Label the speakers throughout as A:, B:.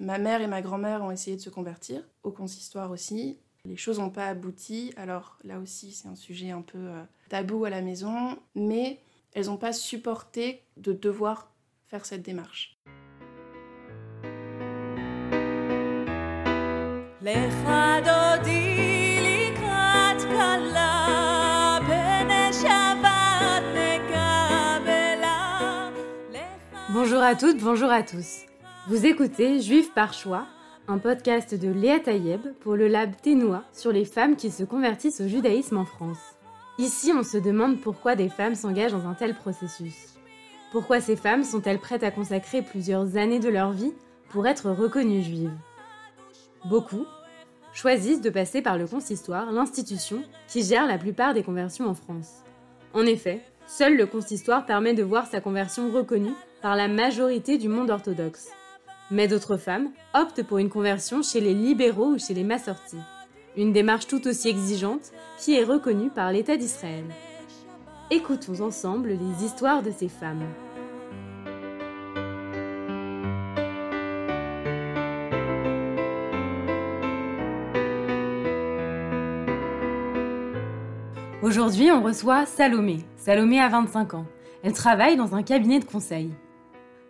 A: Ma mère et ma grand-mère ont essayé de se convertir, au consistoire aussi. Les choses n'ont pas abouti, alors là aussi c'est un sujet un peu euh, tabou à la maison, mais elles n'ont pas supporté de devoir faire cette démarche.
B: Bonjour à toutes, bonjour à tous. Vous écoutez Juif par choix, un podcast de Léa Tayeb pour le lab Ténois sur les femmes qui se convertissent au judaïsme en France. Ici, on se demande pourquoi des femmes s'engagent dans un tel processus. Pourquoi ces femmes sont-elles prêtes à consacrer plusieurs années de leur vie pour être reconnues juives? Beaucoup choisissent de passer par le consistoire, l'institution qui gère la plupart des conversions en France. En effet, seul le consistoire permet de voir sa conversion reconnue par la majorité du monde orthodoxe. Mais d'autres femmes optent pour une conversion chez les libéraux ou chez les massortis. Une démarche tout aussi exigeante qui est reconnue par l'État d'Israël. Écoutons ensemble les histoires de ces femmes. Aujourd'hui, on reçoit Salomé. Salomé a 25 ans. Elle travaille dans un cabinet de conseil.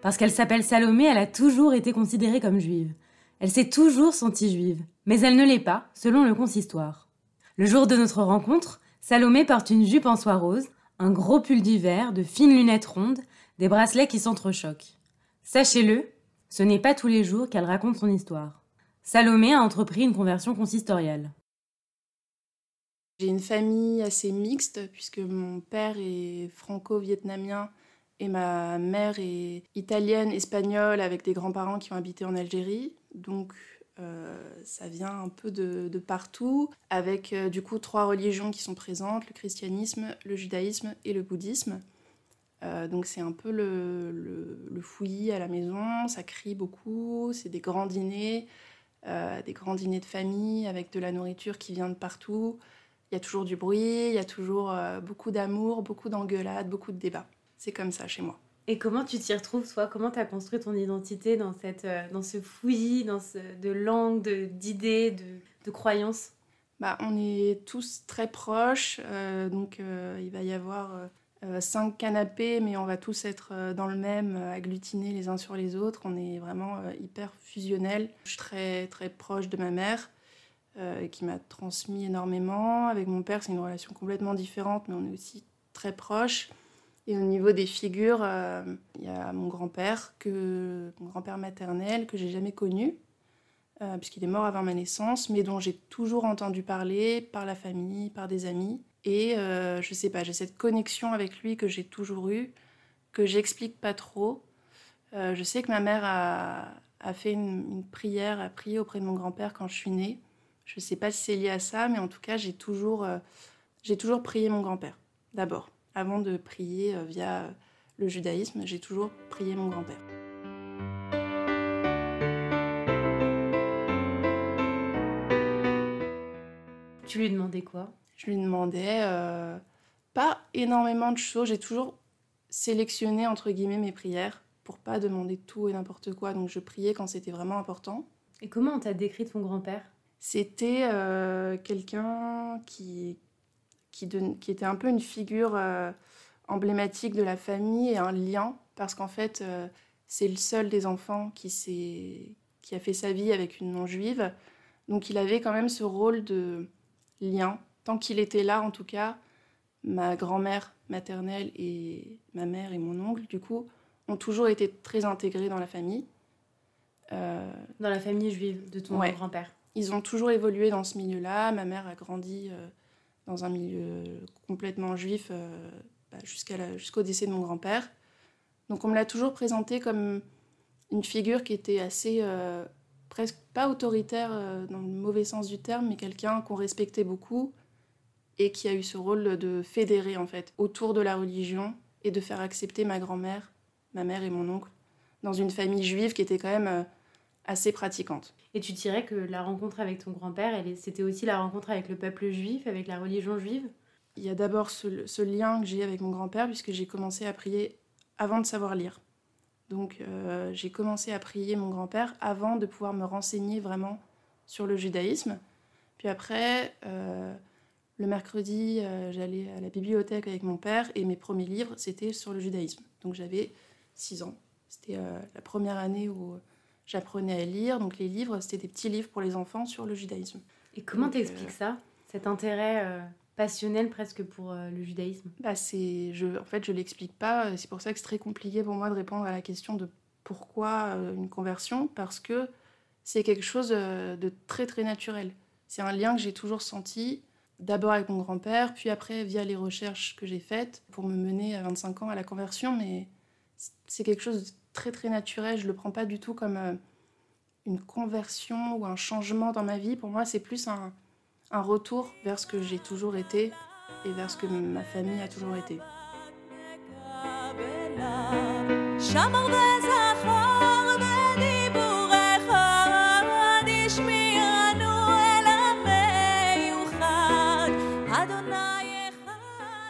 B: Parce qu'elle s'appelle Salomé, elle a toujours été considérée comme juive. Elle s'est toujours sentie juive, mais elle ne l'est pas, selon le consistoire. Le jour de notre rencontre, Salomé porte une jupe en soie rose, un gros pull d'hiver, de fines lunettes rondes, des bracelets qui s'entrechoquent. Sachez-le, ce n'est pas tous les jours qu'elle raconte son histoire. Salomé a entrepris une conversion consistoriale.
A: J'ai une famille assez mixte puisque mon père est franco-vietnamien et ma mère est italienne, espagnole, avec des grands-parents qui ont habité en Algérie. Donc euh, ça vient un peu de, partout, avec euh, du coup trois religions qui sont présentes, le christianisme, le judaïsme et le bouddhisme. Euh, donc c'est un peu le, le, fouillis à la maison, ça crie beaucoup, c'est des grands dîners, des grands dîners de famille avec de la nourriture qui vient de partout. Il y a toujours du bruit, il y a toujours beaucoup d'amour, beaucoup d'engueulades, beaucoup de débats. C'est comme ça chez moi.
B: Et comment tu t'y retrouves, toi? Comment tu as construit ton identité dans, cette, euh, dans ce fouillis dans ce, de langues, d'idées, de, de, croyances?
A: Bah, On est tous très proches, euh, donc euh, il va y avoir cinq canapés, mais on va tous être dans le même, agglutinés les uns sur les autres. On est vraiment hyper fusionnels. Je suis très, très proche de ma mère. qui m'a transmis énormément. Avec mon père, c'est une relation complètement différente, mais on est aussi très proches. Et au niveau des figures, euh, il y a mon grand-père, mon grand-père maternel, que j'ai jamais connu, euh, puisqu'il est mort avant ma naissance, mais dont j'ai toujours entendu parler par la famille, par des amis. Et euh, je sais pas, j'ai cette connexion avec lui que j'ai toujours eue, que j'explique pas trop. je sais que ma mère a, fait une, prière, a prié auprès de mon grand-père quand je suis née. Je sais pas si c'est lié à ça, mais en tout cas, j'ai toujours prié mon grand-père, d'abord avant de prier euh, via le judaïsme, j'ai toujours prié mon grand-père.
B: Tu lui demandais quoi?
A: Je lui demandais euh, pas énormément de choses. J'ai toujours sélectionné entre guillemets mes prières pour pas demander tout et n'importe quoi. Donc je priais quand c'était vraiment important.
B: Et comment on t'a décrit ton grand-père?
A: C'était euh, quelqu'un qui, qui, était un peu une figure euh, emblématique de la famille et un lien, parce qu'en fait, euh, c'est le seul des enfants qui, qui a fait sa vie avec une non-juive. Donc il avait quand même ce rôle de lien. Tant qu'il était là, en tout cas, ma grand-mère maternelle et ma mère et mon oncle, du coup, ont toujours été très intégrés dans la famille.
B: Euh, dans la famille juive de ton grand-père
A: Ils ont toujours évolué dans ce milieu-là. Ma mère a grandi dans un milieu complètement juif euh, bah, jusqu'au décès de mon grand-père. Donc on me l'a toujours présenté comme une figure qui était assez, euh, presque pas autoritaire euh, dans le mauvais sens du terme, mais quelqu'un qu'on respectait beaucoup et qui a eu ce rôle de fédérer en fait autour de la religion et de faire accepter ma grand-mère, ma mère et mon oncle dans une famille juive qui était quand même assez pratiquante.
B: Et tu dirais que la rencontre avec ton grand-père, c'était aussi la rencontre avec le peuple juif, avec la religion juive?
A: Il y a d'abord ce, lien que j'ai avec mon grand-père, puisque j'ai commencé à prier avant de savoir lire. Donc j'ai commencé à prier mon grand-père avant de pouvoir me renseigner vraiment sur le judaïsme. Puis après, le mercredi, j'allais à la bibliothèque avec mon père et mes premiers livres, c'était sur le judaïsme. Donc j'avais 6 ans. C'était la première année où j'apprenais à lire. Donc les livres, c'était des petits livres pour les enfants sur le judaïsme.
B: Et comment t'expliques ça Cet intérêt passionnel presque pour euh, le judaïsme?
A: Bah c'est, je, En fait, je ne l'explique pas. C'est pour ça que c'est très compliqué pour moi de répondre à la question de pourquoi euh, une conversion, parce que c'est quelque chose euh, de très très naturel. C'est un lien que j'ai toujours senti, d'abord avec mon grand-père, puis après via les recherches que j'ai faites pour me mener à 25 ans à la conversion, mais c'est quelque chose de très très naturel. Je le prends pas du tout comme une conversion ou un changement dans ma vie. Pour moi, c'est plus un, un retour vers ce que j'ai toujours été et vers ce que ma famille a toujours été.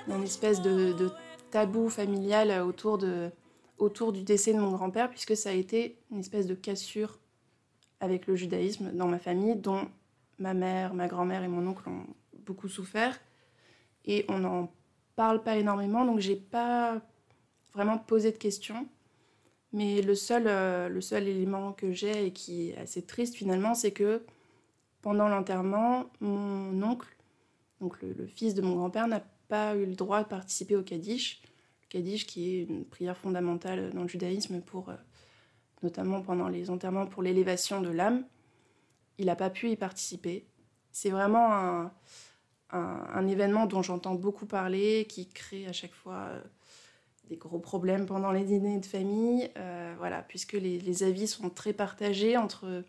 A: Une espèce de, tabou familial autour, de, autour du décès de mon grand-père, puisque ça a été une espèce de cassure avec le judaïsme dans ma famille, dont ma mère, ma grand-mère et mon oncle ont beaucoup souffert. Et on n'en parle pas énormément, donc j'ai pas vraiment posé de questions. Mais le seul, euh, le seul élément que j'ai et qui est assez triste finalement, c'est que pendant l'enterrement, mon oncle, donc le, fils de mon grand-père, n'a pas eu le droit de participer au Kaddish. Kaddish qui est une prière fondamentale dans le judaïsme pour, euh, notamment pendant les enterrements pour l'élévation de l'âme il n'a pas pu y participer. C'est vraiment un, événement dont j'entends beaucoup parler, qui crée à chaque fois euh, des gros problèmes pendant les dîners de famille, euh, voilà, puisque les, avis sont très partagés entre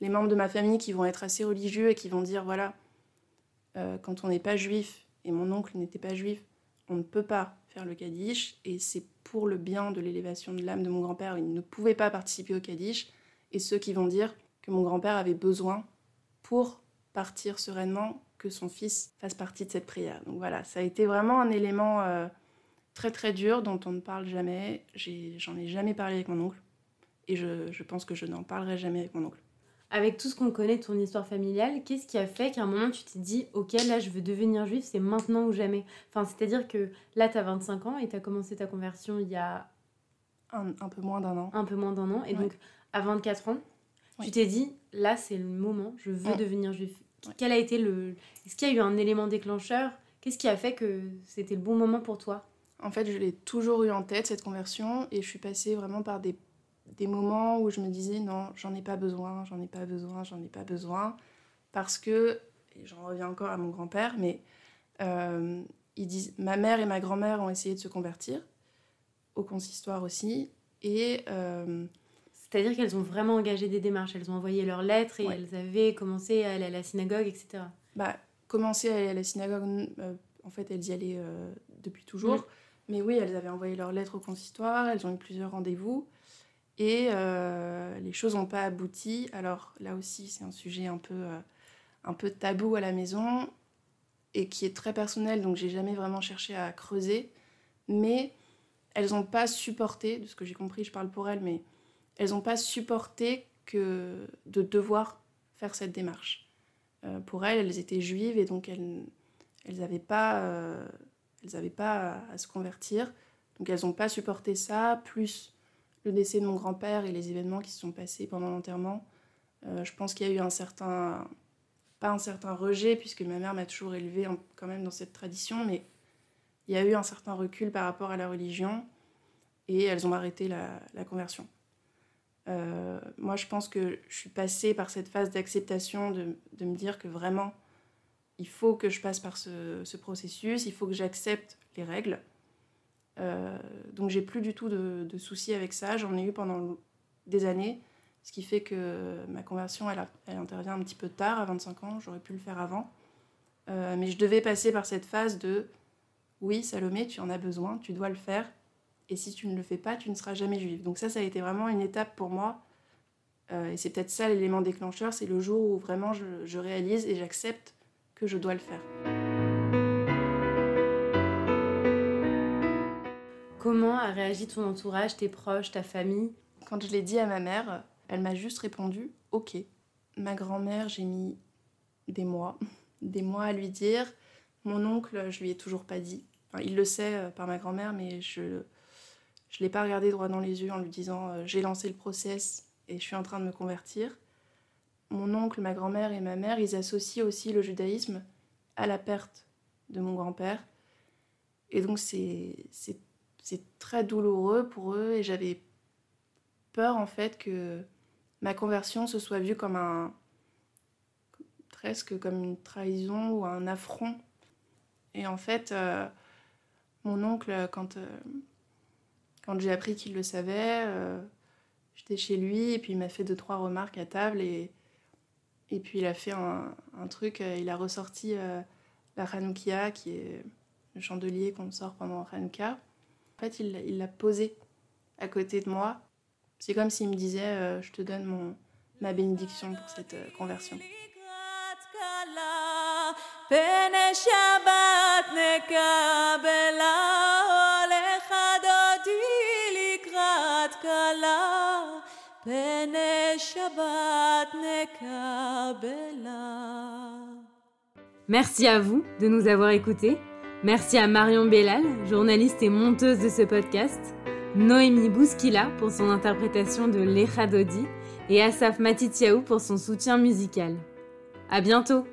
A: les membres de ma famille qui vont être assez religieux et qui vont dire, voilà, quand on n'est pas juif, et mon oncle n'était pas juif, on ne peut pas le Kaddish, et c'est pour le bien de l'élévation de l'âme de mon grand-père, il ne pouvait pas participer au Kaddish, et ceux qui vont dire, que mon grand-père avait besoin pour partir sereinement, que son fils fasse partie de cette prière. Donc voilà, ça a été vraiment un élément euh, très très dur dont on ne parle jamais. J'en ai, jamais parlé avec mon oncle et je, pense que je n'en parlerai jamais avec mon oncle.
B: Avec tout ce qu'on connaît de ton histoire familiale, qu'est-ce qui a fait qu'à un moment tu t'es dit Ok, là je veux devenir juif, c'est maintenant ou jamais? Enfin, c'est-à-dire que là tu as 25 ans et tu as commencé ta conversion il y a.
A: Un, peu moins d'un an.
B: Un peu moins d'un an. Et donc à 24 ans, tu t'es dit, là, c'est le moment, je veux devenir juif. Quel a été le. Est-ce qu'il y a eu un élément déclencheur? Qu'est-ce qui a fait que c'était le bon moment pour toi?
A: En fait, je l'ai toujours eu en tête, cette conversion, et je suis passée vraiment par des, des moments où je me disais, non, j'en ai pas besoin, j'en ai pas besoin, j'en ai pas besoin. Parce que, et j'en reviens encore à mon grand-père, mais euh, ils disent, ma mère et ma grand-mère ont essayé de se convertir, au consistoire aussi, et. Euh,
B: c'est-à-dire qu'elles ont vraiment engagé des démarches, elles ont envoyé leurs lettres et elles avaient commencé à aller à la synagogue, etc.
A: Bah, commencer à aller à la synagogue, euh, en fait, elles y allaient depuis toujours. Mais oui, elles avaient envoyé leurs lettres au consistoire, elles ont eu plusieurs rendez-vous. Et euh, les choses n'ont pas abouti. Alors là aussi, c'est un sujet un peu, un peu tabou à la maison et qui est très personnel, donc j'ai jamais vraiment cherché à creuser. Mais elles n'ont pas supporté, de ce que j'ai compris, je parle pour elles, mais elles n'ont pas supporté que de devoir faire cette démarche. Euh, pour elles, elles étaient juives et donc elles n'avaient pas, euh, pas à, se convertir. Donc elles n'ont pas supporté ça, plus le décès de mon grand-père et les événements qui se sont passés pendant l'enterrement. Euh, je pense qu'il y a eu un certain, pas un certain rejet, puisque ma mère m'a toujours élevée quand même dans cette tradition, mais il y a eu un certain recul par rapport à la religion et elles ont arrêté la conversion. Euh, moi, je pense que je suis passée par cette phase d'acceptation, de, de, me dire que vraiment, il faut que je passe par ce, ce processus, il faut que j'accepte les règles. Euh, donc, j'ai plus du tout de, soucis avec ça. J'en ai eu pendant des années, ce qui fait que ma conversion, elle, elle intervient un petit peu tard, à 25 ans. J'aurais pu le faire avant. Euh, mais je devais passer par cette phase de oui, Salomé, tu en as besoin, tu dois le faire et si tu ne le fais pas, tu ne seras jamais juive. Donc ça, ça a été vraiment une étape pour moi. Euh, et c'est peut-être ça l'élément déclencheur, c'est le jour où vraiment je, réalise et j'accepte que je dois le faire.
B: Comment a réagi ton entourage, tes proches, ta famille?
A: Quand je l'ai dit à ma mère, elle m'a juste répondu Ok. Ma grand-mère, j'ai mis des mois, des mois à lui dire. Mon oncle, je lui ai toujours pas dit. il le sait euh, par ma grand-mère, mais je je l'ai pas regardé droit dans les yeux en lui disant euh, j'ai lancé le process et je suis en train de me convertir. Mon oncle, ma grand-mère et ma mère, ils associent aussi le judaïsme à la perte de mon grand-père. Et donc c'est très douloureux pour eux et j'avais peur en fait que ma conversion se soit vue comme un presque comme une trahison ou un affront. Et en fait, euh, mon oncle, quand, euh, quand j'ai appris qu'il le savait, euh, j'étais chez lui et puis il m'a fait deux, trois remarques à table et, puis il a fait un, truc, il a ressorti la Hanoukia qui est le chandelier qu'on sort pendant Hanouka. Fait, il l'a posé à côté de moi. C'est comme s'il me disait Je te donne mon, ma bénédiction pour cette conversion.
B: Merci à vous de nous avoir écoutés. Merci à Marion Bellal, journaliste et monteuse de ce podcast, Noémie Bouskila pour son interprétation de l'Echadodi et Asaf Matitiaou pour son soutien musical. À bientôt!